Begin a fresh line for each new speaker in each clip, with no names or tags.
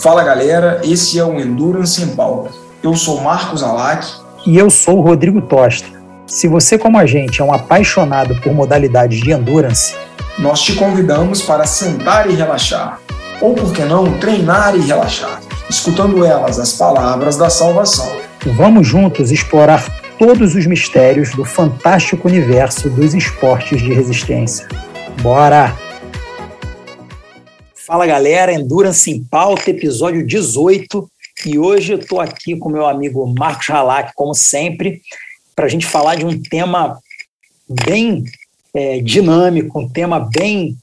Fala galera, esse é o Endurance em Pauta. Eu sou Marcos Alac.
E eu sou o Rodrigo Tosta. Se você, como a gente, é um apaixonado por modalidades de endurance,
nós te convidamos para sentar e relaxar. Ou, por que não, treinar e relaxar, escutando elas as palavras da salvação.
Vamos juntos explorar todos os mistérios do fantástico universo dos esportes de resistência. Bora! Fala galera, Endurance em Pauta, episódio 18. E hoje eu estou aqui com meu amigo Marcos Halak, como sempre, para a gente falar de um tema bem é, dinâmico, um tema bem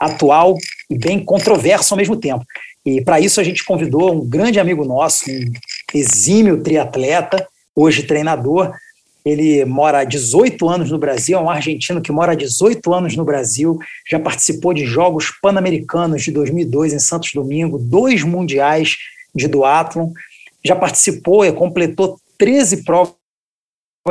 atual e bem controverso ao mesmo tempo. E para isso a gente convidou um grande amigo nosso, um exímio triatleta, hoje treinador, ele mora há 18 anos no Brasil, é um argentino que mora há 18 anos no Brasil, já participou de Jogos Pan-Americanos de 2002 em Santos Domingo, dois mundiais de duatlon, já participou e completou 13 provas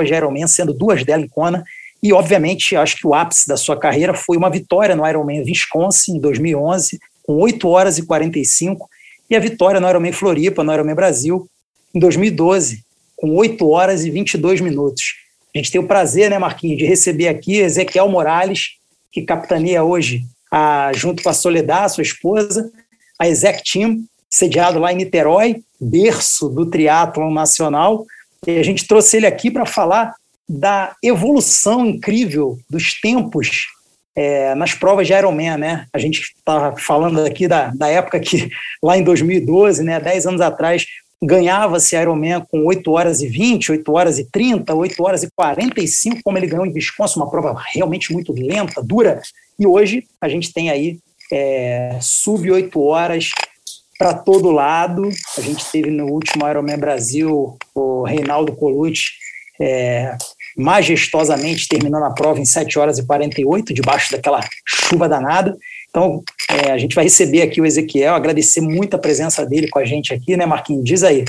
de Ironman, sendo duas delas em Kona, e obviamente acho que o ápice da sua carreira foi uma vitória no Ironman Wisconsin em 2011, com 8 horas e 45, e a vitória no Ironman Floripa, no Ironman Brasil, em 2012, com 8 horas e 22 minutos. A gente tem o prazer, né, Marquinhos, de receber aqui Ezequiel Morales, que capitaneia hoje, a, junto com a Soledad, sua esposa, a Exec Team, sediado lá em Niterói, berço do triatlon nacional. E a gente trouxe ele aqui para falar da evolução incrível dos tempos é, nas provas de Ironman, né? A gente está falando aqui da, da época que, lá em 2012, né, 10 anos atrás, ganhava-se Ironman com 8 horas e 20, 8 horas e 30, 8 horas e 45, como ele ganhou em Wisconsin, uma prova realmente muito lenta, dura. E hoje a gente tem aí é, sub 8 horas para todo lado. A gente teve no último Ironman Brasil o Reinaldo Colucci é, majestosamente terminando a prova em 7 horas e 48, debaixo daquela chuva danada. Então, é, a gente vai receber aqui o Ezequiel, agradecer muito a presença dele com a gente aqui, né, Marquinhos? Diz aí.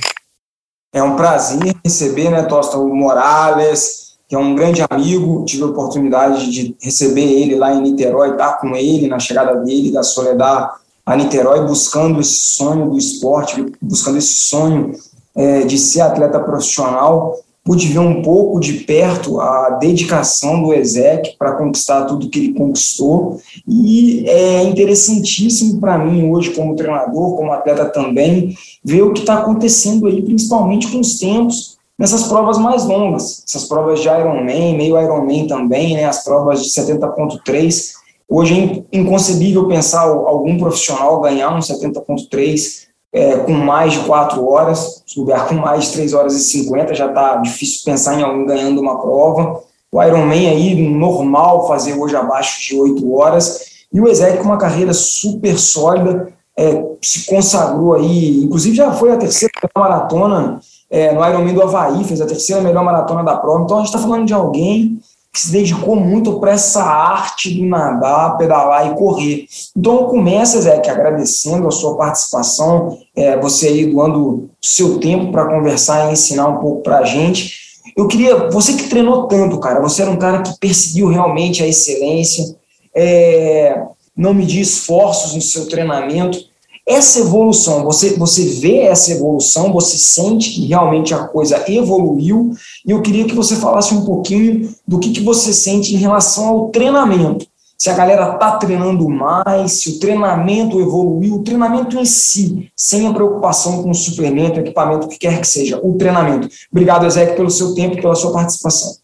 É um prazer receber, né, Tosta, o Morales, que é um grande amigo. Tive a oportunidade de receber ele lá em Niterói, estar com ele na chegada dele, da Soledad a Niterói, buscando esse sonho do esporte, buscando esse sonho é, de ser atleta profissional pude ver um pouco de perto a dedicação do Ezek para conquistar tudo que ele conquistou. E é interessantíssimo para mim hoje como treinador, como atleta também, ver o que está acontecendo aí, principalmente com os tempos nessas provas mais longas, essas provas de Ironman, meio Ironman também, né, as provas de 70.3, hoje é inconcebível pensar algum profissional ganhar um 70.3 é, com mais de quatro horas, lugar com mais de três horas e cinquenta, já está difícil pensar em alguém ganhando uma prova. O Ironman aí, normal fazer hoje abaixo de oito horas. E o Ezequiel com uma carreira super sólida, é, se consagrou aí, inclusive já foi a terceira maratona é, no Ironman do Havaí, fez a terceira melhor maratona da prova. Então a gente está falando de alguém que se dedicou muito para essa arte do nadar, pedalar e correr. Então, começa, Zé, que agradecendo a sua participação, é, você aí doando seu tempo para conversar e ensinar um pouco para a gente. Eu queria, você que treinou tanto, cara, você era um cara que perseguiu realmente a excelência, é, não medir esforços no seu treinamento essa evolução, você, você vê essa evolução, você sente que realmente a coisa evoluiu, e eu queria que você falasse um pouquinho do que, que você sente em relação ao treinamento. Se a galera está treinando mais, se o treinamento evoluiu, o treinamento em si, sem a preocupação com o suplemento, equipamento, o que quer que seja, o treinamento. Obrigado, Ezequiel, pelo seu tempo e pela sua participação.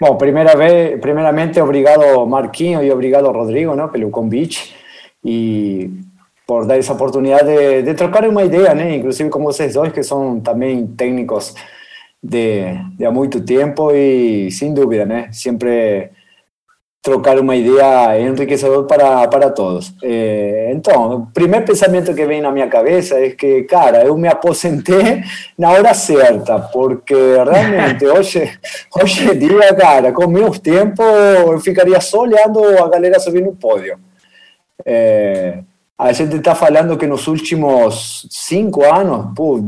Bom, primeira vez, primeiramente, obrigado Marquinho e obrigado Rodrigo não, pelo convite. E por dar esa oportunidad de, de, trocar una idea, ¿no? inclusive como ustedes dos, que son también técnicos de, de há muito tempo y sin duda, ¿no? siempre trocar uma ideia enriquecedor para, para todos. Eh, então, o primeiro pensamento que vem na minha cabeça é que, cara, eu me aposentei na hora certa, porque realmente hoje, hoje em dia, cara, com meus tempos, eu ficaria só olhando a galera subir no pódio. É, a gente está falando que nos últimos cinco anos, pô,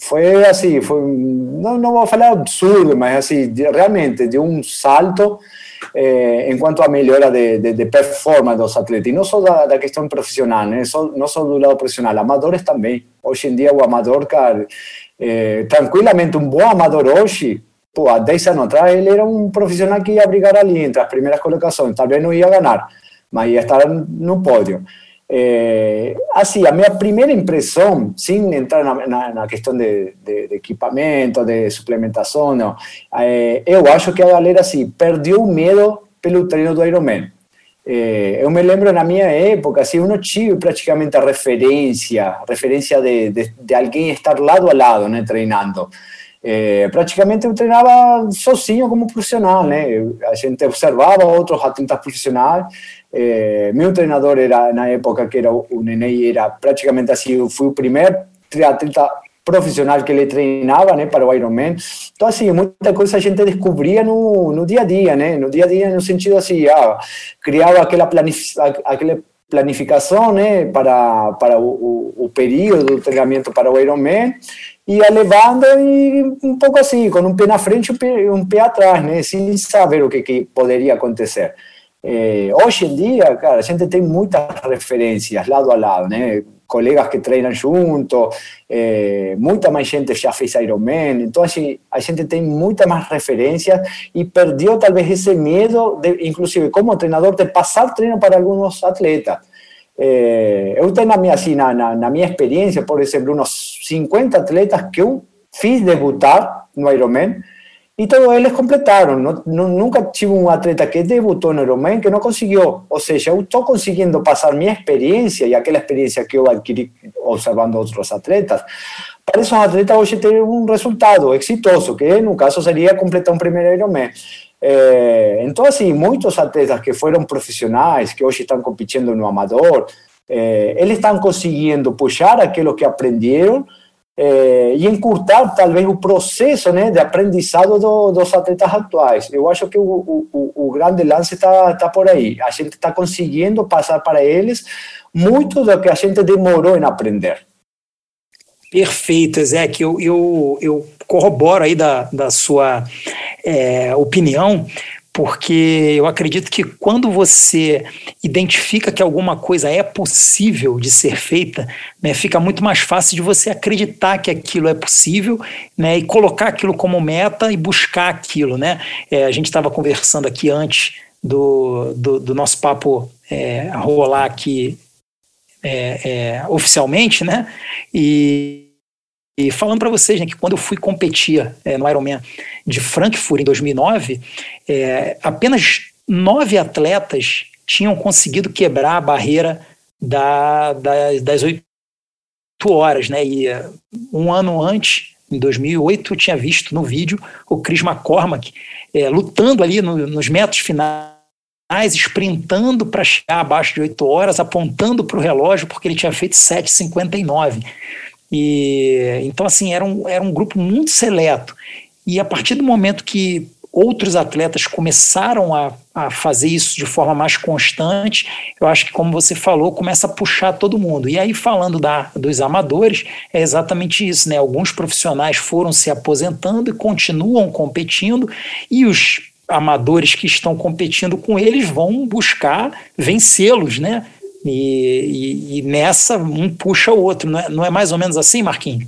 foi assim, foi, não, não vou falar absurdo, mas assim, realmente de um salto eh, em quanto à melhora de, de, de, performance dos atletas, e não só da, da questão profissional, né? Só, não só do lado profissional, amadores também. Hoje em dia, o amador, cara, eh, tranquilamente, um bom amador hoje, pô, há 10 anos atrás, ele era um profissional que ia brigar ali entre as primeiras colocações, talvez não ia ganhar, mas ia estar no pódio. Eh, assim, a minha primeira impressão, sem entrar na, na, na de, de, de, equipamento, de suplementação, não, eh, eu acho que a galera assim, perdeu o medo pelo treino do Ironman. Eh, eu me lembro na minha época, assim, eu não tive praticamente a referência, referência de, de, de estar lado a lado, né, treinando. É, praticamente eu treinava sozinho como profissional, né? A gente observava outros atletas profissionais. É, meu treinador era na época que era o Nenê, era praticamente assim, fui o primeiro triatleta profissional que ele treinava, né, para o Ironman. Então assim, muita coisa a gente descobria no, no dia a dia, né? No dia a dia no sentido assim, ah, criava aquela planificação aquela né, para para o, período do treinamento para o Ironman ia levando e um pouco assim, com um pé na frente e um pé atrás, né? Sem saber o que, que poderia acontecer. É, hoje em dia, cara, gente tem muitas referências lado a lado? Colegas que treinam junto, é, muita mais gente já fez Ironman, então assim, a gente tem muitas mais referências e perdeu talvez esse medo, de, inclusive como treinador, de passar treino para alguns atletas. É, eu tenho na minha, assim, na, na, na por exemplo, uns 50 atletas que eu fiz debutar no Ironman e todos eles completaram. Não, nunca tive um atleta que debutou no Ironman que não conseguiu. Ou seja, eu estou conseguindo passar minha experiência e aquela experiência que eu adquiri observando outros atletas para esses atletas hoje ter um resultado exitoso, que no caso seria completar um primeiro Ironman. É, então, assim, atletas que foram profissionais, que hoje estão competindo no amador, é, eles estão conseguindo puxar aquilo que aprenderam é, e encurtar, talvez, o processo né, de aprendizado do, dos atletas atuais. Eu acho que o, o, o grande lance está tá por aí. A gente está conseguindo passar para eles muito do que a gente demorou em aprender.
Perfeito, Ezek. Eu, eu, eu corroboro aí da, da sua é, opinião, porque eu acredito que quando você identifica que alguma coisa é possível de ser feita, né, fica muito mais fácil de você acreditar que aquilo é possível né, e colocar aquilo como meta e buscar aquilo. Né? É, a gente estava conversando aqui antes do, do, do nosso papo é, rolar aqui é, é, oficialmente, né? E e falando para vocês né, que quando eu fui competir é, no Ironman de Frankfurt em 2009, é, apenas nove atletas tinham conseguido quebrar a barreira da, da, das oito horas. Né? E é, um ano antes, em 2008, eu tinha visto no vídeo o Chris McCormack é, lutando ali no, nos metros finais sprintando para chegar abaixo de 8 horas, apontando para o relógio, porque ele tinha feito 7,59. E, então, assim, era um, era um grupo muito seleto. E a partir do momento que outros atletas começaram a, a fazer isso de forma mais constante, eu acho que, como você falou, começa a puxar todo mundo. E aí, falando da, dos amadores, é exatamente isso, né? Alguns profissionais foram se aposentando e continuam competindo, e os amadores que estão competindo com eles vão buscar vencê-los, né? E, e, e, nessa um puxa o outro, não é, não é mais ou menos assim, Marquinhos?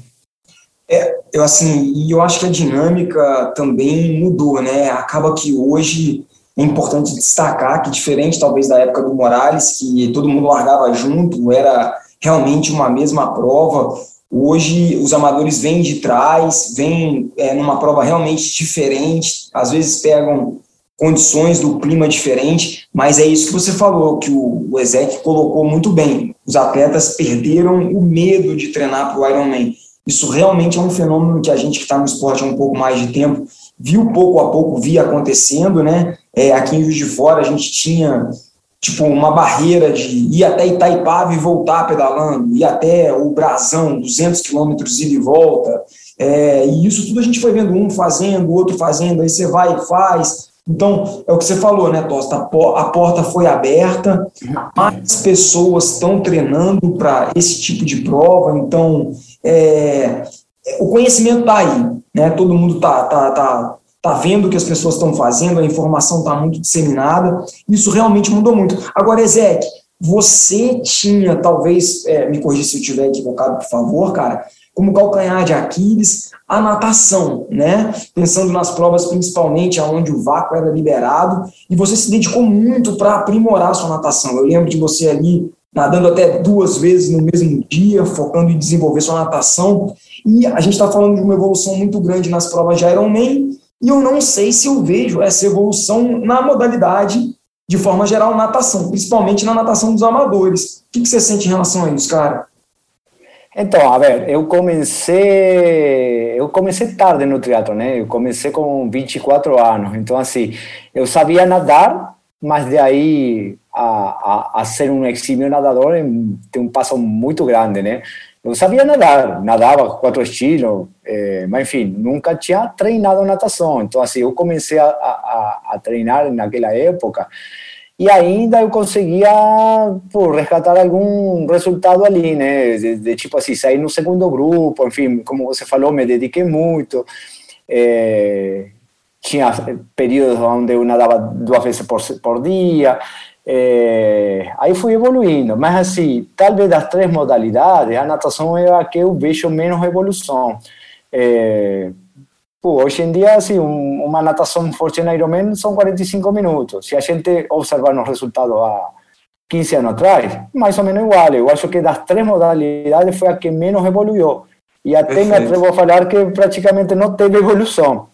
É, eu assim, e eu acho que a dinâmica também mudou, né? Acaba que hoje é importante destacar que diferente talvez da época do Morales, que todo mundo largava junto, era realmente uma mesma prova. Hoje os amadores vêm de trás, vêm é, numa prova realmente diferente, às vezes pegam condições do clima diferente, mas é isso que você falou, que o, o colocou muito bem. Os atletas perderam o medo de treinar para o Ironman. Isso realmente é um fenômeno que a gente que está no esporte há um pouco mais de tempo viu pouco a pouco, via acontecendo, né? É, aqui em Juiz de Fora a gente tinha tipo uma barreira de ir até Itaipava e voltar pedalando, ir até o Brasão, 200 quilômetros ida e volta, é, e isso tudo a gente foi vendo um fazendo, o outro fazendo, aí você vai e faz, então, é o que você falou, né, Tosta? A porta foi aberta, mais pessoas estão treinando para esse tipo de prova, então é, o conhecimento está aí, né? Todo mundo está tá, tá está vendo o que as pessoas estão fazendo, a informação está muito disseminada, isso realmente mudou muito. Agora, Ezek, você tinha, talvez, é, me corrija se eu estiver equivocado, por favor, cara, como calcanhar de Aquiles, a natação, né? Pensando nas provas principalmente onde o vácuo era liberado, e você se dedicou muito para aprimorar a sua natação. Eu lembro de você ali nadando até duas vezes no mesmo dia, focando em desenvolver sua natação, e a gente está falando de uma evolução muito grande nas provas de Ironman, e eu não sei se eu vejo essa evolução na modalidade, de forma geral, natação, principalmente na natação dos amadores. O que, que você sente em relação a isso, cara?
Então, a ver, eu comecei, eu comecei tarde no triatlo, né? Eu comecei com 24 anos, então assim, eu sabia nadar, mas de aí a, a, a ser um exímio nadador tem um passo muito grande, né? Eu sabia nadar, nadava quatro estilos, é, mas enfim, nunca tinha treinado natação. Então, assim, eu comecei a, a, a treinar naquela época e ainda eu conseguia pô, resgatar algum resultado ali, né? De, de, tipo assim, sair no segundo grupo, enfim, como você falou, me dediquei muito. É, tinha períodos onde eu nadava duas vezes por, por dia. É, aí fui evoluindo, mas assim, talvez das três modalidades, a natação é a que eu vejo menos evolução. É, Pô, hoje em dia, assim, um, uma natação forte na Ironman são 45 minutos. Se a gente observar nos resultados há 15 anos atrás, mais ou menos igual. Eu acho que das três modalidades foi a que menos evoluiu. E até me atrevo a falar que praticamente não teve evolução.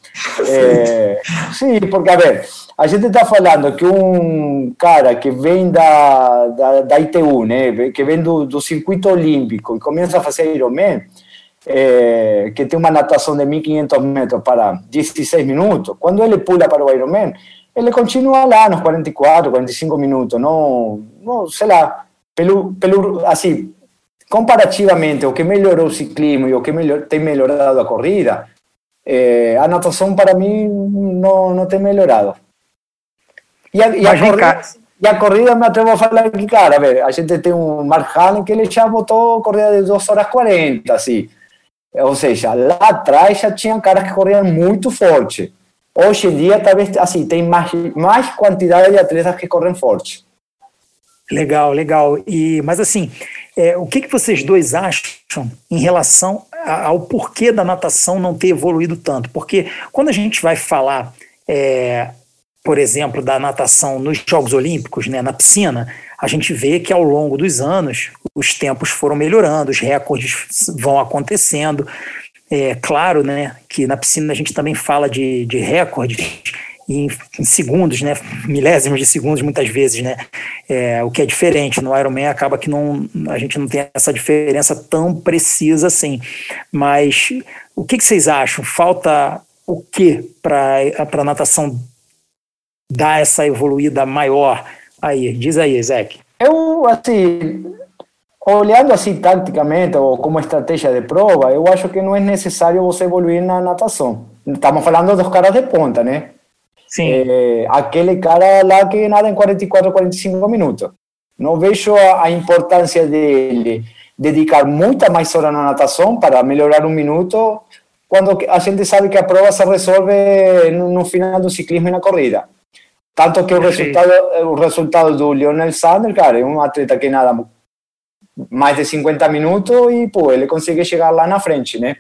É, sim, porque, a ver, a gente está falando que um cara que vem da, da, da ITU, né, que vem do, do circuito olímpico e começa a fazer Ironman, é, que tem uma natação de 1.500 metros para 16 minutos, quando ele pula para o Ironman, ele continua lá nos 44, 45 minutos, não, não sei lá, pelo, pelo, assim, comparativamente, o que melhorou o ciclismo e o que melhor, tem melhorado a corrida, é, a natação para mim não, não tem melhorado. E a, e a corrida, e a corrida me atrevo a falar que, cara, a ver, a gente tem um Mark Allen que ele já botou corrida de 2 horas 40, assim. Ou seja, lá atrás já tinha caras que corriam muito forte. Hoje em dia, talvez, assim, tem mais, mais quantidade de atletas que correm forte.
Legal, legal. E, mas assim, é, o que, que vocês dois acham em relação ao porquê da natação não ter evoluído tanto? Porque quando a gente vai falar, é, por exemplo, da natação nos Jogos Olímpicos, né, na piscina, a gente vê que ao longo dos anos os tempos foram melhorando, os recordes vão acontecendo. É claro né, que na piscina a gente também fala de, de recordes em, em, segundos, né, milésimos de segundos muitas vezes, né, é, o que é diferente no Ironman acaba que não, a gente não tem essa diferença tão precisa assim, mas o que, que vocês acham? Falta o que para a natação dar essa evoluída maior? Aí, diz aí, Zeke.
Eu, assim, olhando assim taticamente ou como estratégia de prova, eu acho que não é necessário você evoluir na natação. Estamos falando dos caras de ponta, né?
Sim.
É, aquele cara lá que nada em 44, 45 minutos. Não vejo a, importância dele dedicar muita mais hora na natação para melhorar um minuto, quando a gente sabe que a prova se resolve no, no final do ciclismo e na corrida. Tanto que o resultado, o resultado do Lionel Sanders, cara, é um atleta que nada mais de 50 minutos e pô, ele consegue chegar lá na frente, né?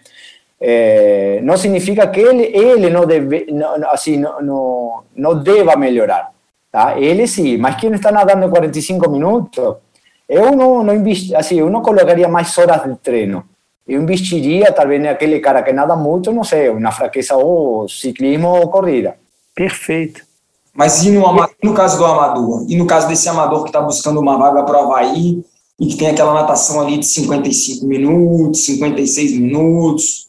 É, não significa que ele, ele não, deve, não, assim, não, não, não deva melhorar, tá? Ele sim, mas quem está nadando 45 minutos, eu não, não investi, assim, eu não colocaria mais horas de treino. Eu investiria talvez naquele cara que nada muito, não sei, na fraqueza ou ciclismo ou corrida.
Perfeito.
Mas e no, no caso do amador? E no caso desse amador que está buscando uma vaga para o Havaí e que tem aquela natação ali de 55 minutos, 56 minutos?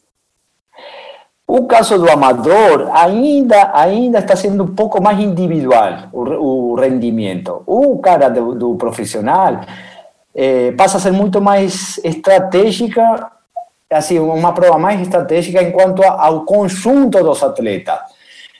O caso do amador ainda, ainda está sendo um pouco mais individual o, o rendimento. O cara do, do profissional eh, passa a ser muito mais estratégica, assim, uma prova mais estratégica em quanto ao conjunto dos atletas.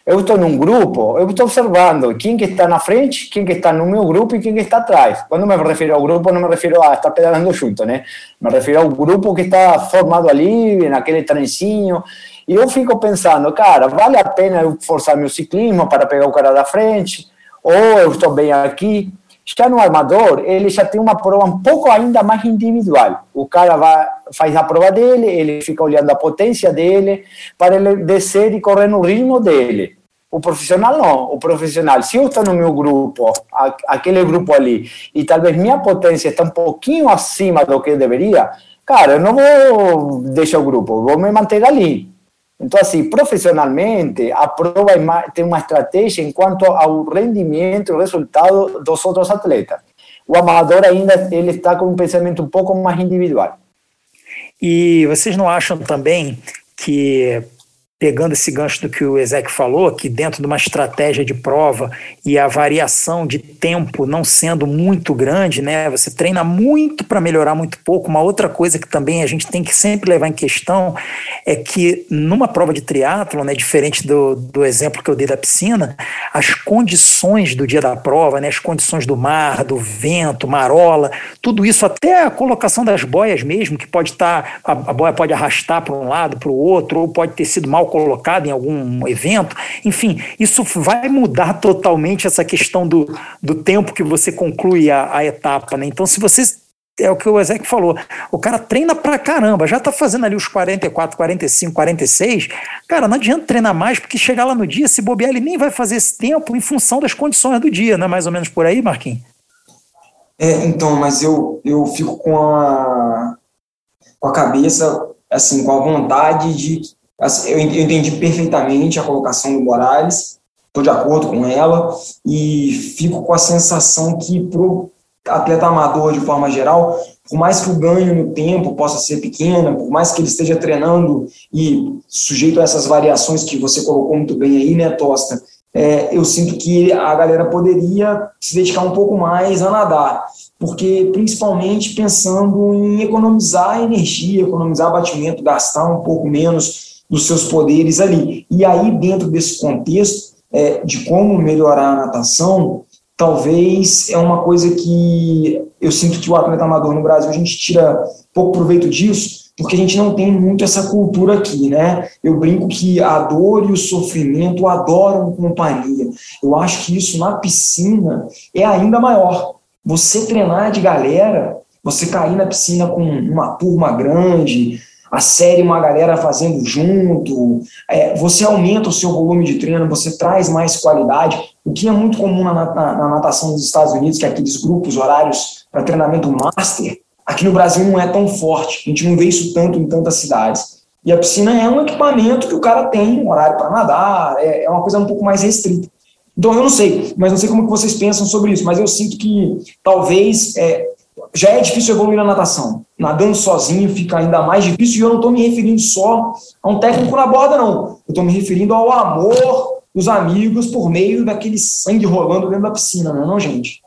Eu estou num grupo, eu estou observando quem que está na frente, quem que está no meu grupo e quem que está atrás. Quando me refiro ao grupo, não me refiro a estar pedalando junto, né? Me refiro ao grupo que está formado ali, naquele trencinho. E eu fico pensando, cara, vale a pena eu forçar meu ciclismo para pegar o cara da frente? Ou eu estou bem aqui? Já no armador, ele já tem uma prova um pouco ainda mais individual. O cara vai, faz a prova dele, ele fica olhando a potência dele, para ele descer e correr no ritmo dele. O profissional não. O profissional, se eu estou no meu grupo, aquele grupo ali, e talvez minha potência está um pouquinho acima do que deveria, cara, eu não vou deixar o grupo, vou me manter ali. Então, assim, profissionalmente, a prova tem uma estratégia em quanto ao rendimento e resultado dos outros atletas. O amador ainda ele está com um pensamento um pouco mais individual.
E vocês não acham também que pegando esse gancho do que o Ezek falou, que dentro de uma estratégia de prova e a variação de tempo não sendo muito grande, né, você treina muito para melhorar muito pouco. Uma outra coisa que também a gente tem que sempre levar em questão é que numa prova de triatlo, né, diferente do, do exemplo que eu dei da piscina, as condições do dia da prova, né, as condições do mar, do vento, marola, tudo isso, até a colocação das boias mesmo, que pode estar, tá, a, a boia pode arrastar para um lado, para o outro, ou pode ter sido mal colocado em algum evento. Enfim, isso vai mudar totalmente essa questão do, do tempo que você conclui a, a etapa. Né? Então, se você é o que o Ezek falou. O cara treina pra caramba, já tá fazendo ali os 44, 45, 46. Cara, não adianta treinar mais, porque chegar lá no dia, se bobear, ele nem vai fazer esse tempo em função das condições do dia, não é mais ou menos por aí, Marquinhos?
É, então, mas eu, eu fico com a, com a cabeça, assim, com a vontade de eu entendi perfeitamente a colocação do Morales, estou de acordo com ela, e fico com a sensação que para o atleta amador, de forma geral, por mais que o ganho no tempo possa ser pequeno, por mais que ele esteja treinando e sujeito a essas variações que você colocou muito bem aí, né, Tosta, é, eu sinto que a galera poderia se dedicar um pouco mais a nadar, porque principalmente pensando em economizar energia, economizar batimento, gastar um pouco menos dos seus poderes ali. E aí, dentro desse contexto é, de como melhorar a natação, talvez é uma coisa que eu sinto que o atleta amador no Brasil a gente tira pouco proveito disso, porque a gente não tem muito essa cultura aqui, né? Eu brinco que a dor e o sofrimento adoram companhia. Eu acho que isso na piscina é ainda maior. Você treinar de galera, você cair na piscina com uma turma grande, a série uma galera fazendo junto, é, você aumenta o seu volume de treino, você traz mais qualidade, o que é muito comum na, na, na natação dos Estados Unidos, que é aqueles grupos horários para treinamento master, aqui no Brasil não é tão forte, a gente não vê isso tanto em tantas cidades. E a piscina é um equipamento que o cara tem, um horário para nadar, é, é uma coisa um pouco mais restrita. Então eu não sei, mas não sei como que vocês pensam sobre isso, mas eu sinto que talvez é, já é difícil evoluir na natação. Nadando sozinho fica ainda mais difícil e eu não estou me referindo só a um técnico na borda, não. Eu estou me referindo ao amor dos amigos por meio daquele sangue rolando dentro da piscina, não é não, gente?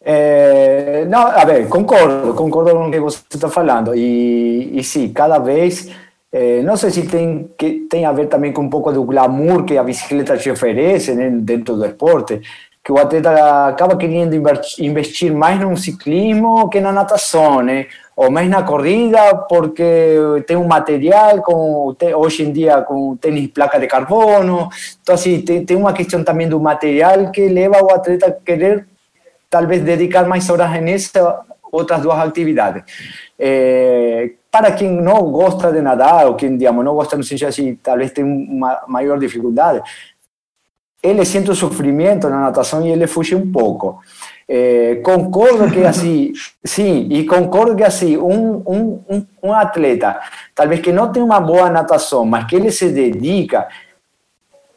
É, não, a ver, concordo, concordo com o que você está falando. E, e sim, cada vez, é, não sei se tem, que, tem a ver também com um pouco do glamour que a bicicleta te oferece né, dentro do esporte, que o atleta acaba querendo investir mais no ciclismo que na natação, né? Ou mais na corrida, porque tem um material, com, hoje em dia, com tênis placa de carbono. Então, assim, tem, tem uma questão também do material que leva o atleta a querer, talvez, dedicar mais horas nessa outras duas atividades. É, para quem não gosta de nadar, ou quem, digamos, não gosta, não sei se talvez tem uma maior dificuldade, ele sente o sofrimento na natação e ele fuge um pouco. É, concordo que assim, sim, e concordo que assim, um, um, um, um atleta, talvez que não tem uma boa natação, mas que ele se dedica,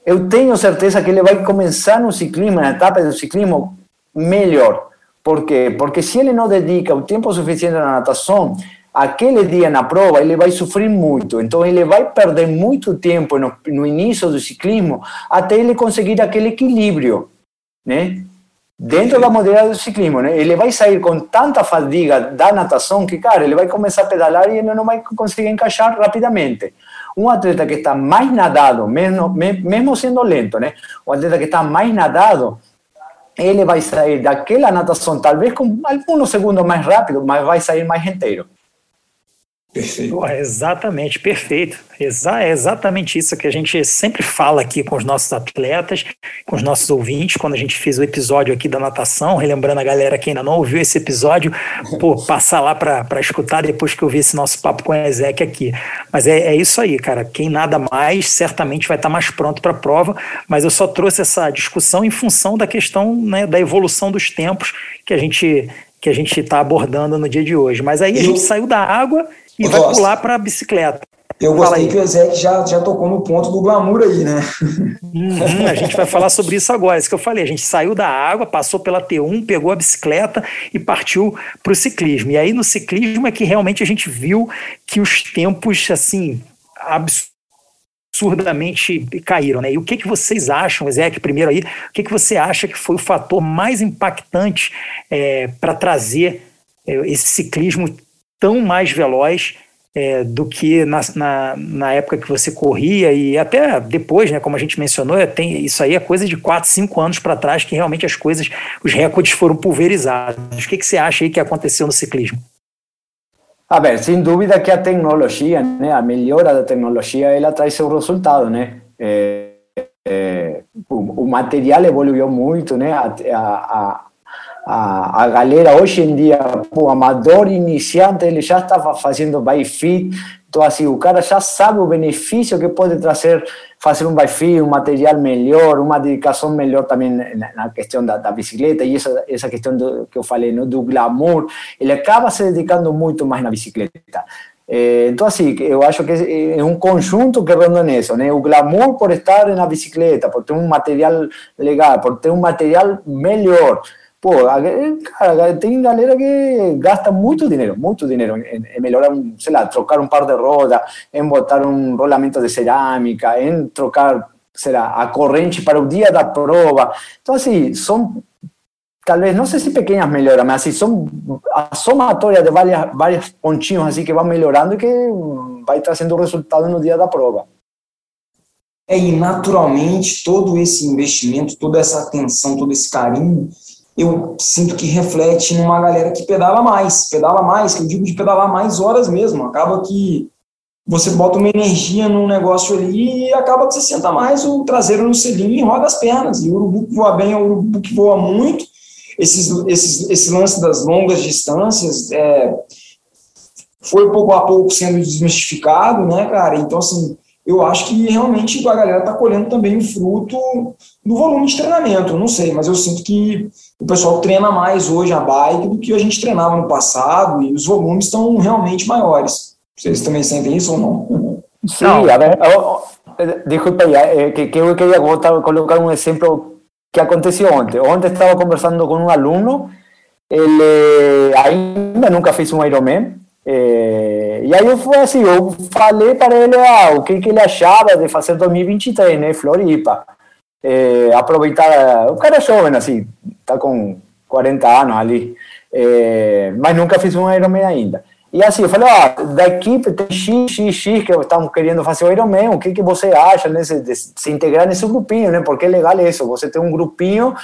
eu tenho certeza que ele vai começar no ciclismo, na etapa do ciclismo, melhor. Por quê? Porque se ele não dedica o tempo suficiente na natação, aquele dia na prova ele vai sofrer muito, então ele vai perder muito tempo no, no início do ciclismo até ele conseguir aquele equilíbrio, né? Dentro da modalidade do ciclismo, né? Ele vai sair com tanta fadiga da natação que, cara, ele vai começar a pedalar e ele não vai conseguir encaixar rapidamente. Um atleta que está mais nadado, mesmo, mesmo sendo lento, né? Atleta que está mais nadado, ele vai sair daquela natação, talvez com alguns segundos mais rápido, mas vai sair mais inteiro.
Perfeito. exatamente, perfeito. Exa é exatamente isso que a gente sempre fala aqui com os nossos atletas, com os nossos ouvintes, quando a gente fez o episódio aqui da natação, relembrando a galera que ainda não ouviu esse episódio, pô, passar lá para escutar depois que eu vi esse nosso papo com a Ezek aqui. Mas é, é isso aí, cara. Quem nada mais certamente vai estar mais pronto para a prova, mas eu só trouxe essa discussão em função da questão né, da evolução dos tempos que a gente que a gente está abordando no dia de hoje. Mas aí a gente saiu da água e vai pular para a bicicleta.
Eu gostei que o Ezek já, já tocou no ponto do glamour aí, né?
Uhum, a gente vai falar sobre isso agora. Isso que eu falei. A gente saiu da água, passou pela T1, pegou a bicicleta e partiu para o ciclismo. E aí no ciclismo é que realmente a gente viu que os tempos, assim, absurdamente caíram, né? E o que, que vocês acham, Ezek, primeiro aí, o que, que você acha que foi o fator mais impactante é, para trazer é, esse ciclismo tão mais veloz é, do que na, na, na, época que você corria e até depois, né, como a gente mencionou, é, tem, isso aí é coisa de 4, 5 anos para trás que realmente as coisas, os recordes foram pulverizados. O que, que você acha aí que aconteceu no ciclismo?
A ver, sem dúvida que a tecnologia, né, a melhora da tecnologia, ela traz seu resultado, né? É, é, o, o, material evoluiu muito, né? A, a, a, galera hoje em dia, o amador iniciante, ele já estava fazendo bike fit, então assim, o cara já sabe o benefício que pode trazer fazer um bike fit, um material melhor, uma dedicação melhor também na, na questão da, da, bicicleta e essa, essa questão do, que eu falei, no, do glamour, ele acaba se dedicando muito mais na bicicleta. É, então, assim, eu acho que é um conjunto que ronda nisso, né? O glamour por estar na bicicleta, por ter um material legal, por ter um material melhor, Pô, cara, tem galera que gasta muito dinheiro, muito dinheiro em, em melhorar, sei lá, trocar um par de rodas, em botar um rolamento de cerâmica, em trocar, sei lá, a corrente para o dia da prova. Então, assim, são, talvez, não sei se pequenas melhoras, mas assim, são a somatória de várias, vários pontinhos assim que vão melhorando e que vai trazendo resultado no dia da prova.
É, e naturalmente todo esse investimento, toda essa atenção, todo esse carinho eu sinto que reflete numa galera que pedala mais, pedala mais, que eu digo de pedalar mais horas mesmo. Acaba que você bota uma energia num negócio ali e acaba que você senta mais o traseiro no selinho e roda as pernas. E o urubu que voa bem é o urubu que voa muito. Esses, esses, esse lance das longas distâncias é, foi pouco a pouco sendo desmistificado, né, cara? Então, assim, eu acho que realmente a galera está colhendo também o fruto do volume de treinamento. Não sei, mas eu sinto que o pessoal treina mais hoje a bike do que a gente treinava no passado e os volumes estão realmente maiores. Vocês também sentem isso ou não?
Sim, a ver, desculpa aí, eh, que, que eu queria botar, colocar um exemplo que aconteceu ontem. Ontem estava conversando com um aluno, ele ainda nunca fez um Ironman, é, e aí eu fui assim, eu falei para ele ah, o que, que ele achava de fazer 2023, né, Floripa. É, aproveitar, o cara é jovem, assim, tá com 40 anos ali, é, mas nunca fiz um Ironman ainda. E assim, eu falei, ó, da equipe tem X, X, X que estão querendo fazer o Ironman, o que, que você acha né, de, se integrar nesse grupinho, né? Porque é legal isso, você tem um grupinho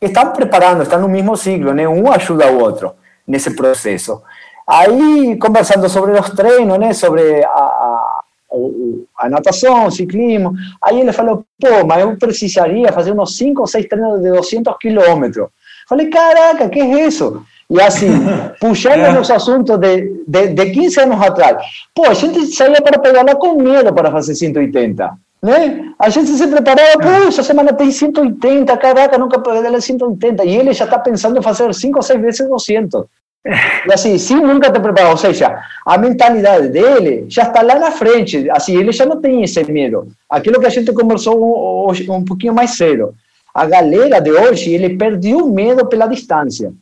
que está preparando, está no mesmo ciclo, né? Um ajuda o outro nesse processo. Aí, conversando sobre os treinos, né, sobre a, a natação, ciclismo, aí ele falou, pô, mas eu precisaria fazer uns 5 ou 6 treinos de 200 quilômetros. Falei, caraca, que é isso? E assim, puxando os assuntos de, de, de 15 anos atrás, pô, a gente saía para pedalar com medo para fazer 180. Né? A gente se preparava, pô, essa semana tem 180, caraca, nunca pedalei 180. E ele já está pensando em fazer 5 ou 6 vezes 200. E assim, se nunca te preparou, ou seja, a mentalidade dele já está lá na frente, assim, ele já não tem esse medo. Aquilo que a gente conversou hoje, um pouquinho mais cedo. A galera de hoje, ele perdeu o medo pela distância.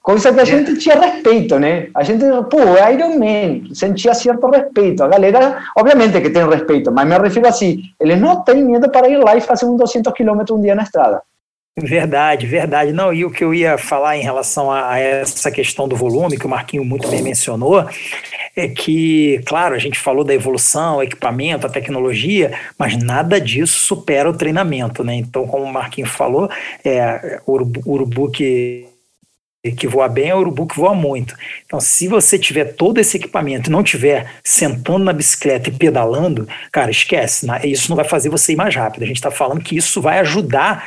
Coisa que a gente tinha respeito, né? A gente, pô, Iron Man, sentia certo respeito. A galera, obviamente que tem respeito, mas me refiro assim, eles não têm medo para ir lá e fazer uns 200 quilômetros um dia na estrada.
Verdade, verdade. Não, e o que eu ia falar em relação a, essa questão do volume, que o Marquinho muito bem mencionou, é que, claro, a gente falou da evolução, equipamento, a tecnologia, mas nada disso supera o treinamento, né? Então, como o Marquinhos falou, é, urubu, urubu que que voa bem é o urubu que voa muito. Então, se você tiver todo esse equipamento e não tiver sentando na bicicleta e pedalando, cara, esquece. Isso não vai fazer você ir mais rápido. A gente está falando que isso vai ajudar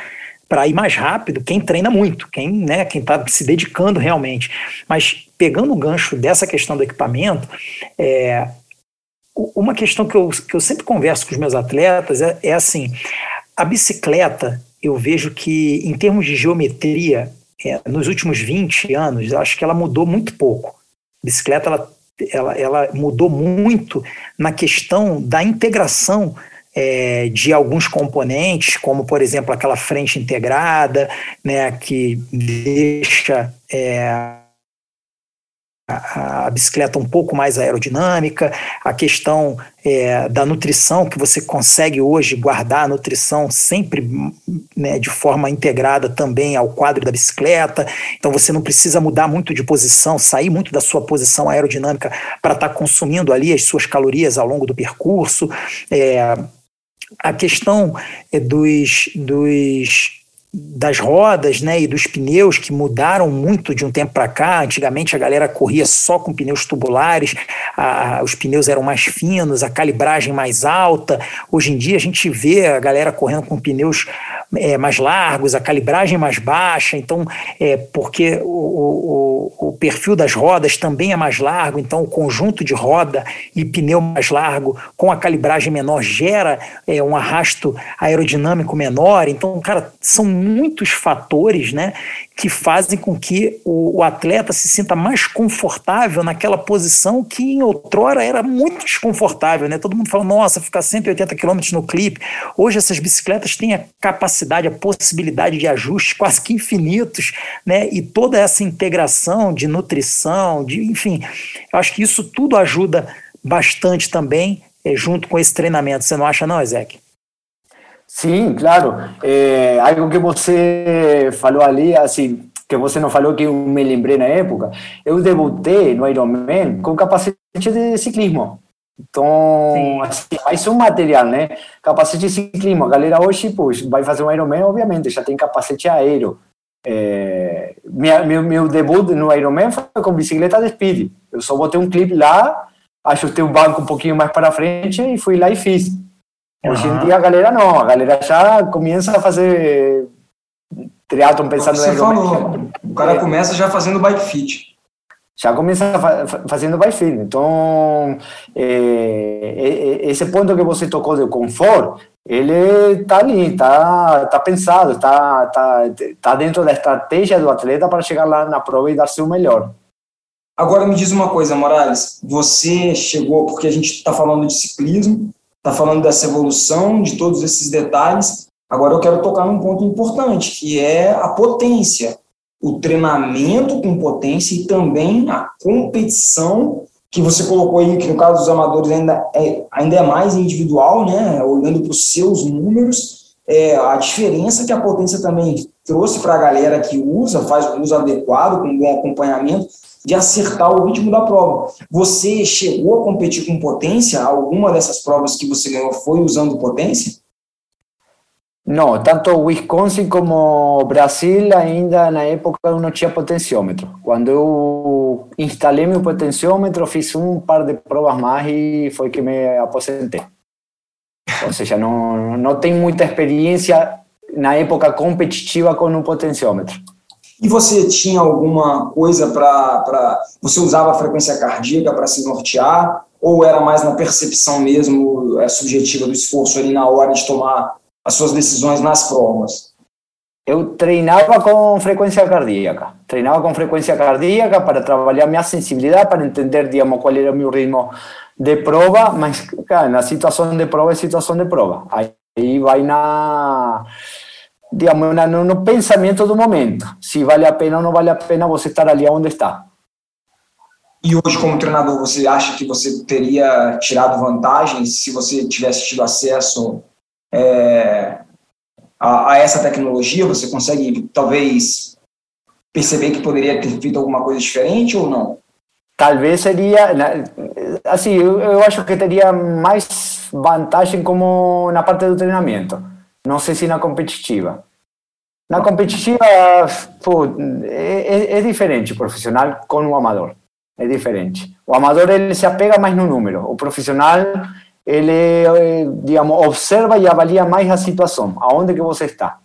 para ir mais rápido quem treina muito, quem né, quem está se dedicando realmente. Mas pegando o gancho dessa questão do equipamento, é, uma questão que eu, que eu sempre converso com os meus atletas é, é assim: a bicicleta, eu vejo que em termos de geometria, é, nos últimos 20 anos, acho que ela mudou muito pouco. A bicicleta ela, ela, ela mudou muito na questão da integração é, de alguns componentes, como por exemplo aquela frente integrada, né, que deixa é, a, bicicleta um pouco mais aerodinâmica, a questão é, da nutrição, que você consegue hoje guardar a nutrição sempre né, de forma integrada também ao quadro da bicicleta, então você não precisa mudar muito de posição, sair muito da sua posição aerodinâmica para estar tá consumindo ali as suas calorias ao longo do percurso. É, a questão é, dos, dos das rodas né, e dos pneus que mudaram muito de um tempo para cá. Antigamente a galera corria só com pneus tubulares, a, os pneus eram mais finos, a calibragem mais alta. Hoje em dia a gente vê a galera correndo com pneus é, mais largos, a calibragem mais baixa, então é, porque o, o, o perfil das rodas também é mais largo, então o conjunto de roda e pneu mais largo com a calibragem menor gera é, um arrasto aerodinâmico menor. Então, cara, são muitos fatores né, que fazem com que o, o, atleta se sinta mais confortável naquela posição que em outrora era muito desconfortável. Né? Todo mundo fala, nossa, ficar 180 km no clipe. Hoje essas bicicletas têm a capacidade, a possibilidade de ajustes quase que infinitos, né? e toda essa integração de nutrição, de enfim, eu acho que isso tudo ajuda bastante também é, junto com esse treinamento. Você não acha não, Ezequiel?
Sim, claro. É, algo que você falou ali, assim, que você não falou que eu me lembrei na época, eu debutei no Ironman com capacete de ciclismo. Então, assim, mais um material, né? Capacete de ciclismo. A galera hoje, pois, vai fazer um Ironman, obviamente, já tem capacete aéreo. É, minha, meu, meu debut no Ironman foi com bicicleta de speed. Eu só botei um clipe lá, ajustei o banco um pouquinho mais para frente e fui lá e fiz. Hoje em dia a galera não, a galera já começa a fazer triatlon pensando
Você falou, o cara começa já fazendo bike fit.
Já começa fazendo bike fit. Então, é, esse ponto que você tocou do conforto, ele está ali, está tá pensado, está tá, tá dentro da estratégia do atleta para chegar lá na prova e dar seu melhor.
Agora me diz uma coisa, Morales, você chegou, porque a gente está falando de ciclismo, está falando dessa evolução, de todos esses detalhes. Agora eu quero tocar num ponto importante, que é a potência, o treinamento com potência e também a competição que você colocou aí, que no caso dos amadores ainda é, ainda é mais individual, né? Olhando para os seus números, é, a diferença que a potência também trouxe para a galera que usa, faz o uso adequado, com bom acompanhamento, de acertar o ritmo da prova. Você chegou a competir com potência? Alguma dessas provas que você ganhou foi usando potência?
Não, tanto Wisconsin como Brasil ainda na época eu não tinha potenciômetro. Quando eu instalei meu potenciômetro, fiz um par de provas mais e foi que me aposentei. Ou seja, não, não tenho muita experiência na época competitiva com um potenciômetro.
E você tinha alguma coisa para. Você usava a frequência cardíaca para se nortear? Ou era mais na percepção mesmo é, subjetiva do esforço ali na hora de tomar as suas decisões nas provas?
Eu treinava com frequência cardíaca. Treinava com frequência cardíaca para trabalhar minha sensibilidade, para entender, digamos, qual era o meu ritmo de prova, mas, cara, na situação de prova é situação de prova. Aí vai na digamos, no, no pensamento do momento. Se vale a pena ou não vale a pena você estar ali onde está.
E hoje, como treinador, você acha que você teria tirado vantagem se você tivesse tido acesso é, a, a, essa tecnologia? Você consegue, talvez, perceber que poderia ter feito alguma coisa diferente ou não?
talvez seria assim eu, eu acho que teria mais vantagem como na parte do treinamento não sei se na competitiva. Na competitiva pô, é, é, diferente o profissional com o amador. É diferente. O amador ele se apega mais no número. O profissional ele digamos observa e avalia mais a situação aonde que você está.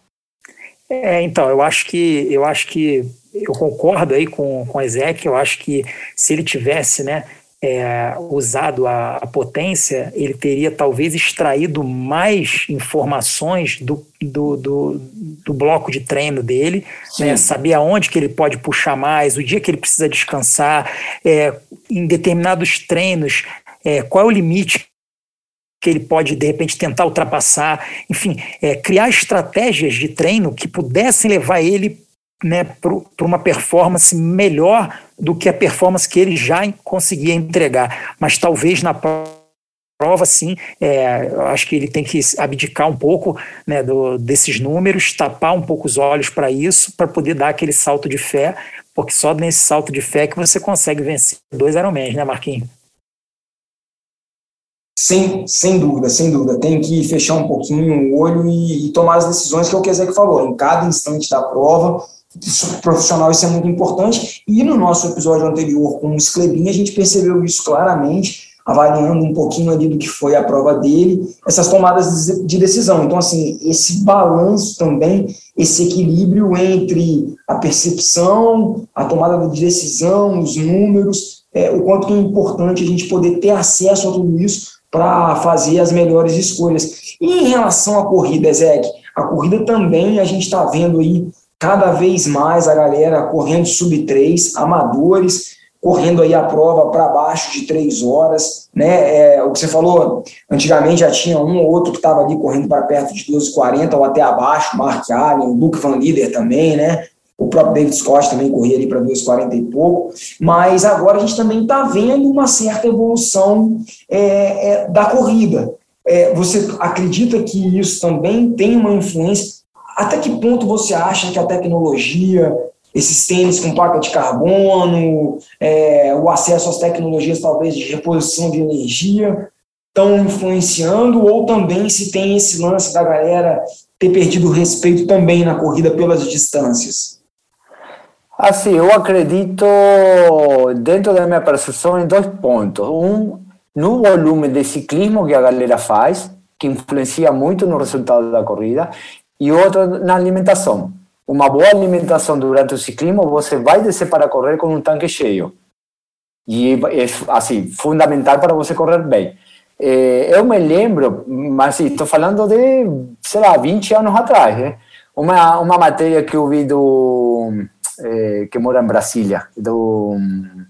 É, então eu acho que eu acho que eu concordo aí com, com o Ezek, eu acho que se ele tivesse né, é, usado a, a, potência, ele teria talvez extraído mais informações do, do, do, do bloco de treino dele, né, saber aonde que ele pode puxar mais, o dia que ele precisa descansar, é, em determinados treinos, é, qual é o limite que ele pode, de repente, tentar ultrapassar, enfim, é, criar estratégias de treino que pudessem levar ele né, para uma performance melhor do que a performance que ele já conseguia entregar. Mas talvez na prova, sim, é, eu acho que ele tem que abdicar um pouco né, do, desses números, tapar um pouco os olhos para isso, para poder dar aquele salto de fé, porque só nesse salto de fé que você consegue vencer dois Ironmans, né, Marquinhos?
Sem, sem dúvida, sem dúvida. Tem que fechar um pouquinho o olho e, e tomar as decisões que é o que falou. Em cada instante da prova, profissional isso é muito importante. E no nosso episódio anterior com o Sclebin, a gente percebeu isso claramente, avaliando um pouquinho ali do que foi a prova dele, essas tomadas de decisão. Então, assim, esse balanço também, esse equilíbrio entre a percepção, a tomada de decisão, os números, é, o quanto é importante a gente poder ter acesso a tudo isso para fazer as melhores escolhas. E em relação à corrida, Ezek, a corrida também a gente está vendo aí cada vez mais a galera correndo sub 3, amadores, correndo aí a prova para baixo de três horas, né? É, o que você falou, antigamente já tinha um ou outro que estava ali correndo para perto de 12,40 ou até abaixo, Mark Allen, Luke Van Lieder também, né? O próprio David Scott também corria ali para 2,40 e pouco, mas agora a gente também está vendo uma certa evolução é, é, da corrida. É, você acredita que isso também tem uma influência até que ponto você acha que a tecnologia, esses tênis com placa de carbono, é, o acesso às tecnologias talvez de reposição de energia estão influenciando ou também se tem esse lance da galera ter perdido o respeito também na corrida pelas distâncias?
Assim, eu acredito, dentro da minha percepção, em dois pontos. Um, no volume de ciclismo que a galera faz, que influencia muito no resultado da corrida, e outra na alimentação. Uma boa alimentação durante o ciclismo, você vai descer para correr com um tanque cheio. E é, assim, fundamental para você correr bem. Eu me lembro, mas estou falando de, sei lá, 20 anos atrás, né? uma, uma matéria que eu vi do. que mora em Brasília, do.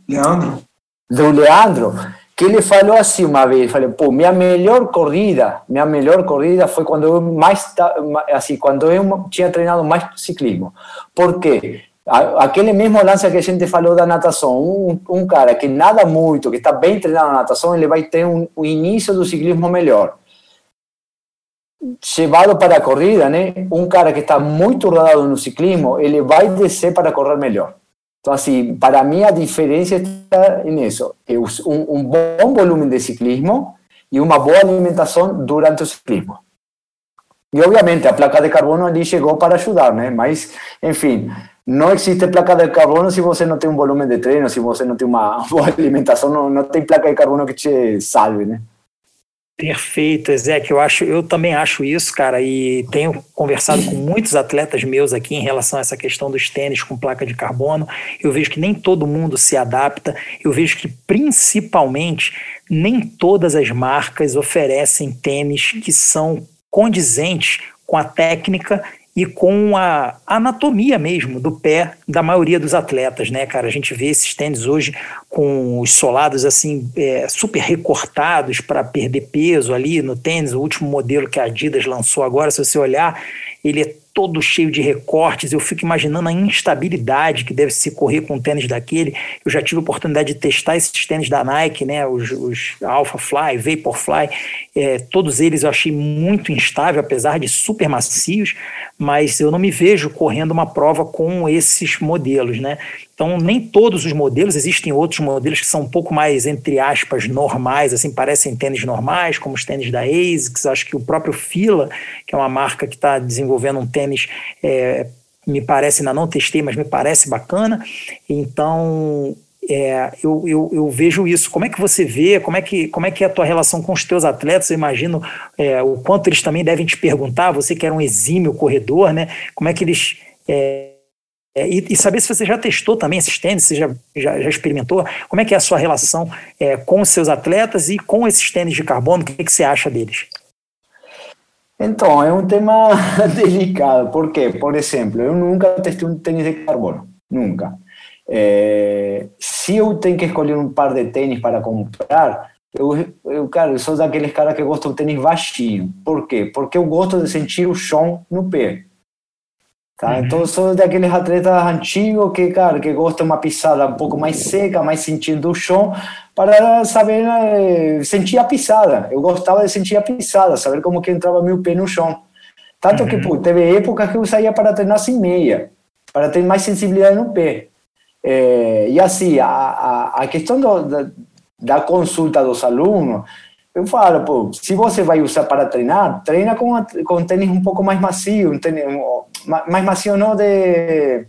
Leandro?
Do Leandro que ele falou assim uma vez, falei, pô, minha melhor corrida, minha melhor corrida foi quando eu mais assim, quando eu tinha treinado mais ciclismo. Por quê? Aquele mesmo lance que a gente falou da natação, um, um cara que nada muito, que está bem treinado na natação, ele vai ter um, um início do ciclismo melhor. Levado para a corrida, né? Um cara que está muito rodado no ciclismo, ele vai descer para correr melhor. Então, assim, para mim a diferença está nisso. Um, um bom volume de ciclismo e uma boa alimentação durante o ciclismo. E, obviamente, a placa de carbono ali chegou para ajudar, né? Mas, enfim, não existe placa de carbono se você não tem um volume de treino, se você não tem uma boa alimentação, não, não tem placa de carbono que te salve, né?
Perfeito, Zé, que eu acho, eu também acho isso, cara, e tenho conversado com muitos atletas meus aqui em relação a essa questão dos tênis com placa de carbono. Eu vejo que nem todo mundo se adapta. Eu vejo que principalmente nem todas as marcas oferecem tênis que são condizentes com a técnica e com a anatomia mesmo do pé da maioria dos atletas, né, cara? A gente vê esses tênis hoje com os solados assim é, super recortados para perder peso ali no tênis. O último modelo que a Adidas lançou agora, se você olhar, ele é todo cheio de recortes. Eu fico imaginando a instabilidade que deve se correr com um tênis daquele. Eu já tive a oportunidade de testar esses tênis da Nike, né? Os, os Alpha Fly, Vaporfly. É, todos eles eu achei muito instável, apesar de super macios, mas eu não me vejo correndo uma prova com esses modelos, né? Então, nem todos os modelos, existem outros modelos que são um pouco mais, entre aspas, normais, assim, parecem tênis normais, como os tênis da ASICS. Acho que o próprio Fila, que é uma marca que está desenvolvendo um tênis, é, me parece, ainda não testei, mas me parece bacana. Então, é, eu, eu, eu, vejo isso. Como é que você vê, como é que, como é, que é a tua relação com os teus atletas? Eu imagino é, o quanto eles também devem te perguntar, você que era um exímio corredor, né? Como é que eles... É, é, e, e, saber se você já testou também esses tênis, você já, já, já experimentou, como é que é a sua relação é, com os seus atletas e com esses tênis de carbono, o que, que você acha deles?
Então, é um tema delicado, porque, por exemplo, eu nunca testei um tênis de carbono, nunca. É, se eu tenho que escolher um par de tênis para comprar, eu, eu, cara, eu sou daqueles caras que gostam de tênis baixinho. Por quê? Porque eu gosto de sentir o chão no pé. Tá? Uhum. Então, sou daqueles atletas antigos que, cara, que gostam de uma pisada um pouco mais seca, mais sentindo o chão, para saber eh, sentir a pisada. Eu gostava de sentir a pisada, saber como que entrava meu pé no chão. Tanto uhum. que pô, teve épocas que eu saía para treinar sem meia, para ter mais sensibilidade no pé. É, e assim, a, a, a questão do, da, da consulta dos alunos, eu falo, pô, se você vai usar para treinar, treina com, com tênis um pouco mais macio, um tênis, mais macio não de,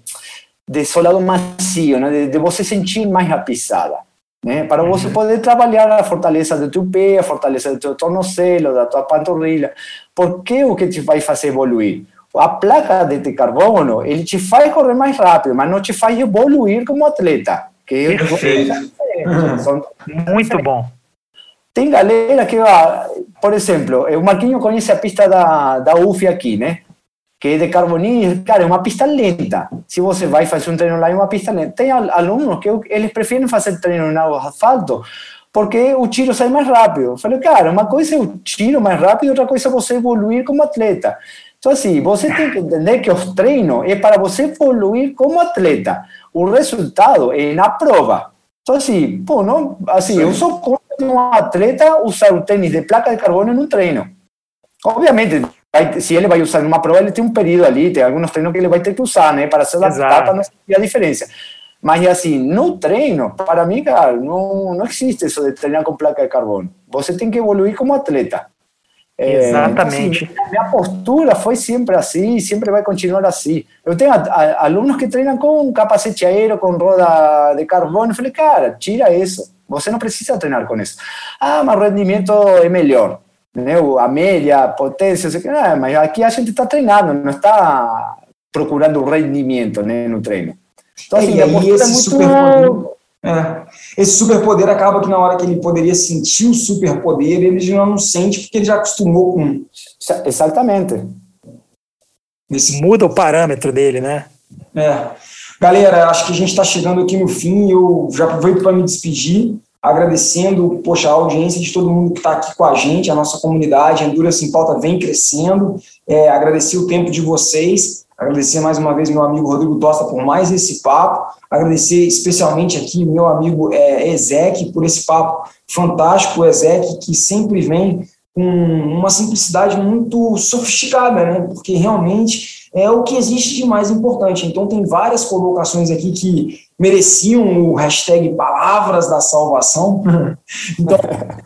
de solado macio, né? de, de você sentir mais a pisada. Né? Para você poder trabalhar a fortaleza do teu pé, a fortaleza do teu tornozelo, da tua panturrilha. Porque o que te vai fazer evoluir? A placa de carbono, ele te faz correr mais rápido, mas não te faz evoluir como atleta. Que
Perfeito. Muito bom.
Tem galera que, por exemplo, o Marquinho conhece a pista da, da UF aqui, né? Que é de carboninho, cara, é uma pista lenta. Se você vai fazer um treino lá, é uma pista lenta. Tem alunos que eles preferem fazer treino no asfalto porque o tiro sai mais rápido. Eu falei, cara, uma coisa é o tiro mais rápido, outra coisa é você evoluir como atleta. Então, assim, você tem que entender que os treinos é para você evoluir como atleta. O resultado é na prova. Então, assim, pô, não, assim, eu sou contra um atleta usar o tênis de placa de carbono em um treino. Obviamente, vai, se ele vai usar numa prova, ele tem um período ali, tem alguns treinos que ele vai ter que usar, né, para se adaptar, para não sentir a diferença. Mas, assim, no treino, para mim, cara, não, não existe isso de treinar com placa de carbono. Você tem que evoluir como atleta.
Exatamente.
É, então, assim, minha postura foi sempre assim, sempre vai continuar assim. Eu tenho a, a, alunos que treinam com capacete aéreo, com roda de carbono. Eu falei, cara, tira isso. Você não precisa treinar com isso. Ah, mas o rendimento é melhor. Né? A média, a potência, sei que, ah, mas aqui a gente está treinando, não está procurando rendimento né, no treino.
Então, assim, é, a postura é muito... É. Esse superpoder acaba que na hora que ele poderia sentir o superpoder, ele já não sente porque ele já acostumou com.
Exatamente.
Esse... Muda o parâmetro dele, né?
É. Galera, acho que a gente está chegando aqui no fim. Eu já aproveito para me despedir, agradecendo poxa, a audiência de todo mundo que está aqui com a gente, a nossa comunidade. A Endurance em Pauta vem crescendo. É, agradecer o tempo de vocês. Agradecer mais uma vez meu amigo Rodrigo Tosta por mais esse papo. Agradecer especialmente aqui meu amigo é, Ezek por esse papo fantástico. O Ezek que sempre vem com uma simplicidade muito sofisticada, né? Porque realmente é o que existe de mais importante. Então, tem várias colocações aqui que mereciam o hashtag Palavras da Salvação. Então,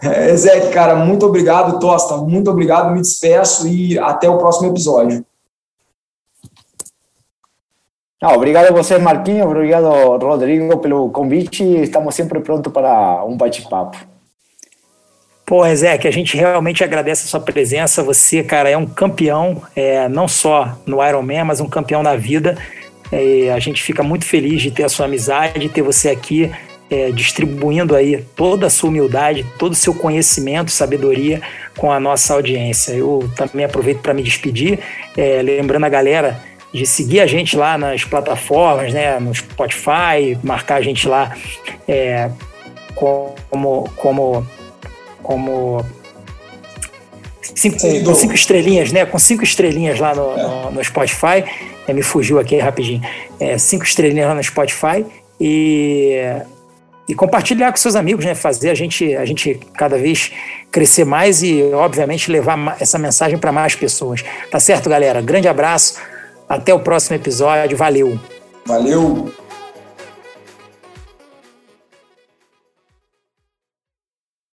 é, Zé, cara, muito obrigado, Tosta, muito obrigado, me despeço e até o próximo episódio.
Não, obrigado a você, Marquinhos, obrigado, Rodrigo, pelo convite. Estamos sempre prontos para um bate-papo.
Pô, que a gente realmente agradece a sua presença. Você, cara, é um campeão, é, não só no Ironman, mas um campeão da vida. É, a gente fica muito feliz de ter a sua amizade, de ter você aqui é, distribuindo aí toda a sua humildade, todo o seu conhecimento, sabedoria com a nossa audiência. Eu também aproveito para me despedir, é, lembrando a galera de seguir a gente lá nas plataformas, né, no Spotify, marcar a gente lá é, como, como como cinco, com cinco estrelinhas, né? Com cinco estrelinhas lá no, é. no, no Spotify. É, me fugiu aqui rapidinho. É, cinco estrelinhas lá no Spotify. E, e compartilhar com seus amigos, né? Fazer a gente, a gente cada vez crescer mais e, obviamente, levar essa mensagem para mais pessoas. Tá certo, galera? Grande abraço. Até o próximo episódio. Valeu.
Valeu.